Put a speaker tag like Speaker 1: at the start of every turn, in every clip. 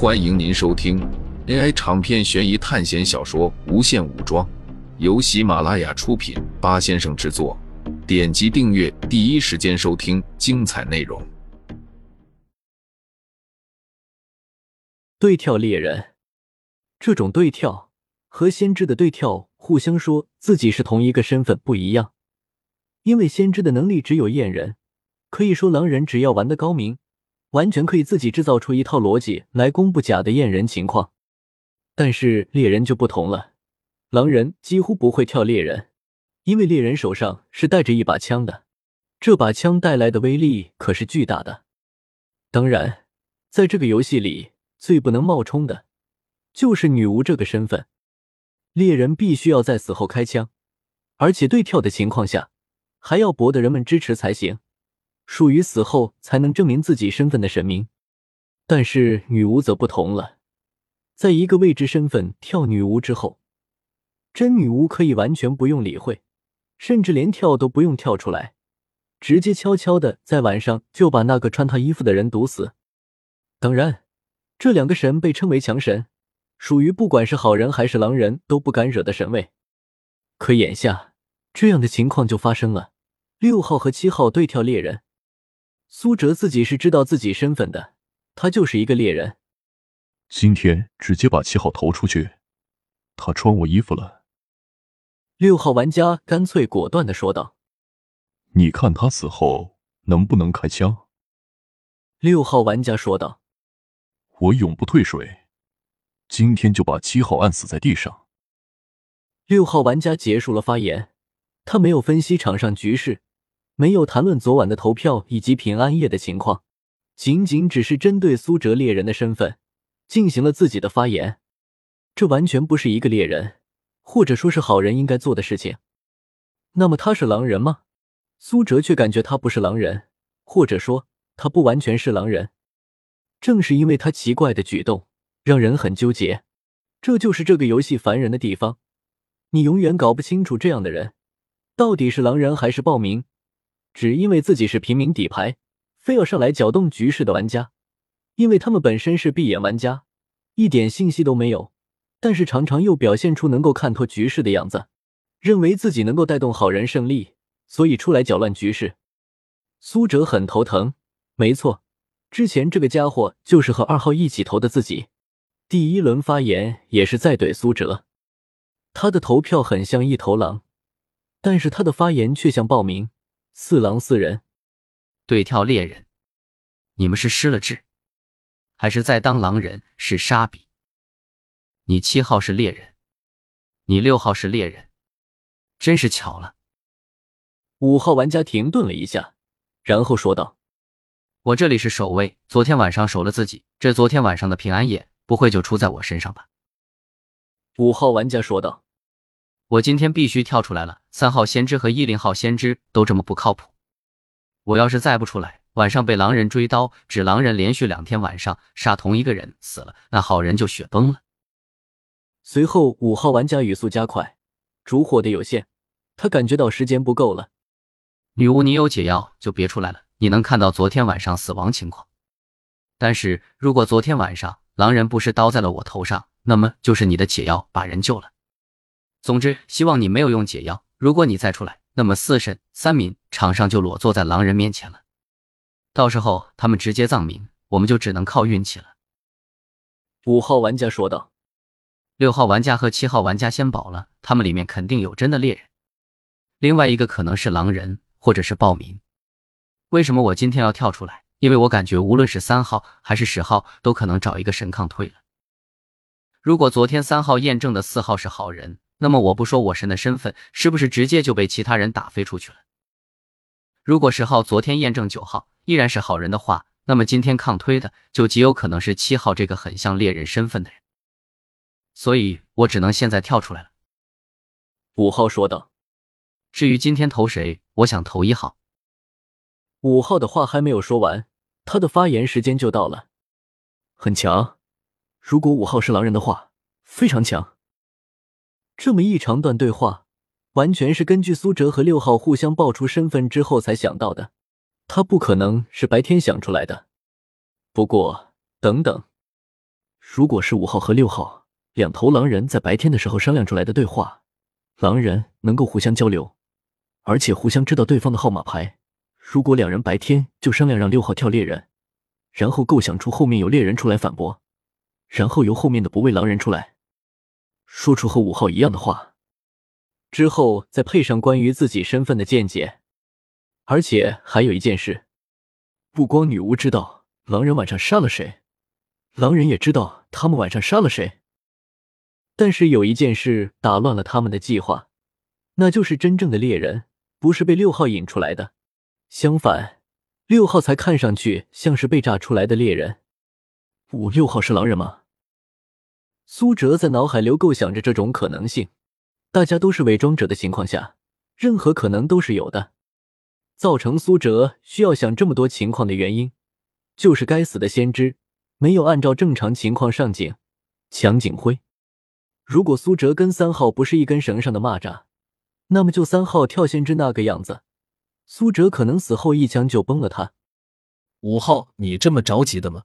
Speaker 1: 欢迎您收听 AI 长篇悬疑探险小说《无限武装》，由喜马拉雅出品，八先生制作。点击订阅，第一时间收听精彩内容。
Speaker 2: 对跳猎人，这种对跳和先知的对跳互相说自己是同一个身份不一样，因为先知的能力只有验人，可以说狼人只要玩的高明。完全可以自己制造出一套逻辑来公布假的验人情况，但是猎人就不同了，狼人几乎不会跳猎人，因为猎人手上是带着一把枪的，这把枪带来的威力可是巨大的。当然，在这个游戏里最不能冒充的，就是女巫这个身份。猎人必须要在死后开枪，而且对跳的情况下，还要博得人们支持才行。属于死后才能证明自己身份的神明，但是女巫则不同了，在一个未知身份跳女巫之后，真女巫可以完全不用理会，甚至连跳都不用跳出来，直接悄悄的在晚上就把那个穿她衣服的人毒死。当然，这两个神被称为强神，属于不管是好人还是狼人都不敢惹的神位。可眼下这样的情况就发生了，六号和七号对跳猎人。苏哲自己是知道自己身份的，他就是一个猎人。
Speaker 3: 今天直接把七号投出去，他穿我衣服了。
Speaker 2: 六号玩家干脆果断的说道：“
Speaker 3: 你看他死后能不能开枪？”
Speaker 2: 六号玩家说道：“
Speaker 3: 我永不退水，今天就把七号按死在地上。”
Speaker 2: 六号玩家结束了发言，他没有分析场上局势。没有谈论昨晚的投票以及平安夜的情况，仅仅只是针对苏哲猎人的身份进行了自己的发言。这完全不是一个猎人，或者说是好人应该做的事情。那么他是狼人吗？苏哲却感觉他不是狼人，或者说他不完全是狼人。正是因为他奇怪的举动，让人很纠结。这就是这个游戏烦人的地方，你永远搞不清楚这样的人到底是狼人还是暴民。只因为自己是平民底牌，非要上来搅动局势的玩家，因为他们本身是闭眼玩家，一点信息都没有，但是常常又表现出能够看透局势的样子，认为自己能够带动好人胜利，所以出来搅乱局势。苏哲很头疼，没错，之前这个家伙就是和二号一起投的自己，第一轮发言也是在怼苏哲，他的投票很像一头狼，但是他的发言却像暴民。四狼四人
Speaker 4: 对跳猎人，你们是失了智，还是在当狼人？是沙比。你七号是猎人，你六号是猎人，真是巧了。
Speaker 2: 五号玩家停顿了一下，然后说道：“
Speaker 4: 我这里是守卫，昨天晚上守了自己，这昨天晚上的平安夜不会就出在我身上吧？”
Speaker 2: 五号玩家说道。
Speaker 4: 我今天必须跳出来了。三号先知和一零号先知都这么不靠谱，我要是再不出来，晚上被狼人追刀，指狼人连续两天晚上杀同一个人死了，那好人就雪崩了。
Speaker 2: 随后，五号玩家语速加快，烛火的有限，他感觉到时间不够了。
Speaker 4: 女巫，你有解药就别出来了。你能看到昨天晚上死亡情况，但是如果昨天晚上狼人不是刀在了我头上，那么就是你的解药把人救了。总之，希望你没有用解药。如果你再出来，那么四神三民场上就裸坐在狼人面前了。到时候他们直接葬民，我们就只能靠运气了。
Speaker 2: 五号玩家说道。
Speaker 4: 六号玩家和七号玩家先保了，他们里面肯定有真的猎人，另外一个可能是狼人或者是暴民。为什么我今天要跳出来？因为我感觉无论是三号还是十号，都可能找一个神抗退了。如果昨天三号验证的四号是好人。那么我不说我神的身份，是不是直接就被其他人打飞出去了？如果十号昨天验证九号依然是好人的话，那么今天抗推的就极有可能是七号这个很像猎人身份的人。所以我只能现在跳出来了。
Speaker 2: 五号说道。
Speaker 4: 至于今天投谁，我想投一号。
Speaker 2: 五号的话还没有说完，他的发言时间就到了。很强，如果五号是狼人的话，非常强。这么一长段对话，完全是根据苏哲和六号互相爆出身份之后才想到的。他不可能是白天想出来的。不过，等等，如果是五号和六号两头狼人在白天的时候商量出来的对话，狼人能够互相交流，而且互相知道对方的号码牌。如果两人白天就商量让六号跳猎人，然后构想出后面有猎人出来反驳，然后由后面的不畏狼人出来，说出和五号一样的话，之后再配上关于自己身份的见解，而且还有一件事，不光女巫知道狼人晚上杀了谁。狼人也知道他们晚上杀了谁，但是有一件事打乱了他们的计划，那就是真正的猎人不是被六号引出来的，相反，六号才看上去像是被炸出来的猎人。五六号是狼人吗？苏哲在脑海里构想着这种可能性。大家都是伪装者的情况下，任何可能都是有的。造成苏哲需要想这么多情况的原因，就是该死的先知。没有按照正常情况上警，抢警徽。如果苏哲跟三号不是一根绳上的蚂蚱，那么就三号跳先知那个样子，苏哲可能死后一枪就崩了他。
Speaker 5: 五号，你这么着急的吗？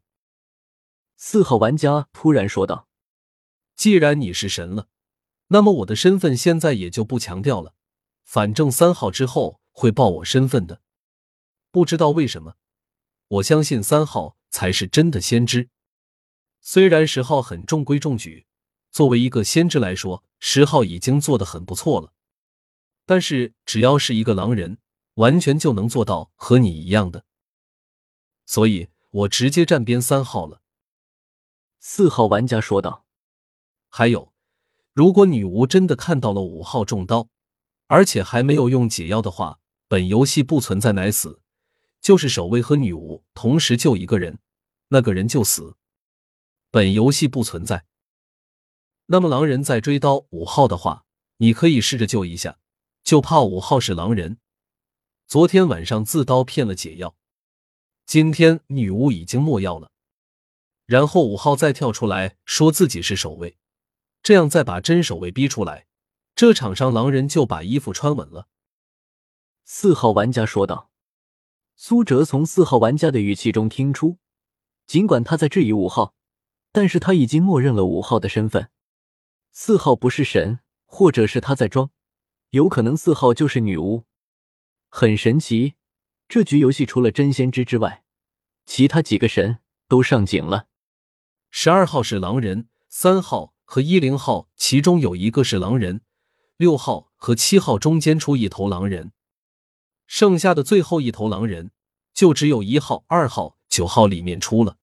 Speaker 2: 四号玩家突然说道：“
Speaker 5: 既然你是神了，那么我的身份现在也就不强调了。反正三号之后会报我身份的。不知道为什么，我相信三号。”才是真的先知。虽然十号很中规中矩，作为一个先知来说，十号已经做的很不错了。但是只要是一个狼人，完全就能做到和你一样的。所以我直接站边三号了。
Speaker 2: 四号玩家说道：“
Speaker 5: 还有，如果女巫真的看到了五号中刀，而且还没有用解药的话，本游戏不存在奶死。”就是守卫和女巫同时救一个人，那个人就死。本游戏不存在。那么狼人在追刀五号的话，你可以试着救一下，就怕五号是狼人。昨天晚上自刀骗了解药，今天女巫已经没药了，然后五号再跳出来说自己是守卫，这样再把真守卫逼出来，这场上狼人就把衣服穿稳了。
Speaker 2: 四号玩家说道。苏哲从四号玩家的语气中听出，尽管他在质疑五号，但是他已经默认了五号的身份。四号不是神，或者是他在装，有可能四号就是女巫。很神奇，这局游戏除了真先知之外，其他几个神都上警了。
Speaker 5: 十二号是狼人，三号和一零号其中有一个是狼人，六号和七号中间出一头狼人。剩下的最后一头狼人，就只有一号、二号、九号里面出了。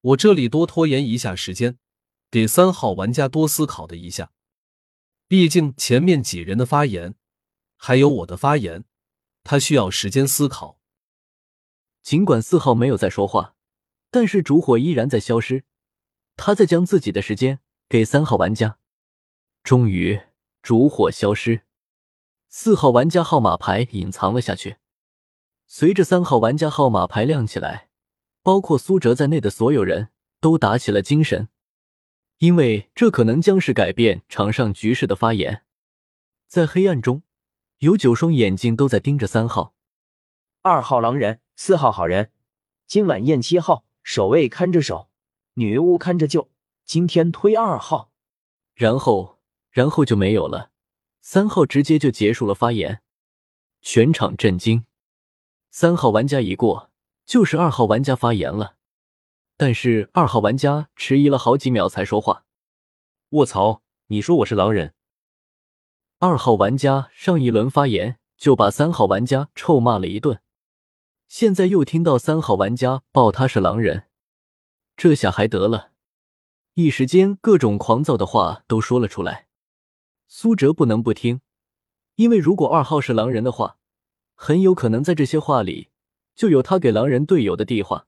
Speaker 5: 我这里多拖延一下时间，给三号玩家多思考的一下。毕竟前面几人的发言，还有我的发言，他需要时间思考。
Speaker 2: 尽管四号没有在说话，但是烛火依然在消失。他在将自己的时间给三号玩家。终于，烛火消失。四号玩家号码牌隐藏了下去，随着三号玩家号码牌亮起来，包括苏哲在内的所有人都打起了精神，因为这可能将是改变场上局势的发言。在黑暗中，有九双眼睛都在盯着三号、
Speaker 6: 二号狼人，四号好人。今晚验七号守卫看着守，女巫看着就。今天推二号，
Speaker 2: 然后，然后就没有了。三号直接就结束了发言，全场震惊。三号玩家一过，就是二号玩家发言了，但是二号玩家迟疑了好几秒才说话。
Speaker 7: 卧槽！你说我是狼人？
Speaker 2: 二号玩家上一轮发言就把三号玩家臭骂了一顿，现在又听到三号玩家报他是狼人，这下还得了？一时间各种狂躁的话都说了出来。苏哲不能不听，因为如果二号是狼人的话，很有可能在这些话里就有他给狼人队友的地话。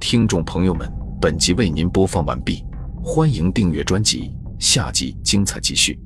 Speaker 1: 听众朋友们，本集为您播放完毕，欢迎订阅专辑，下集精彩继续。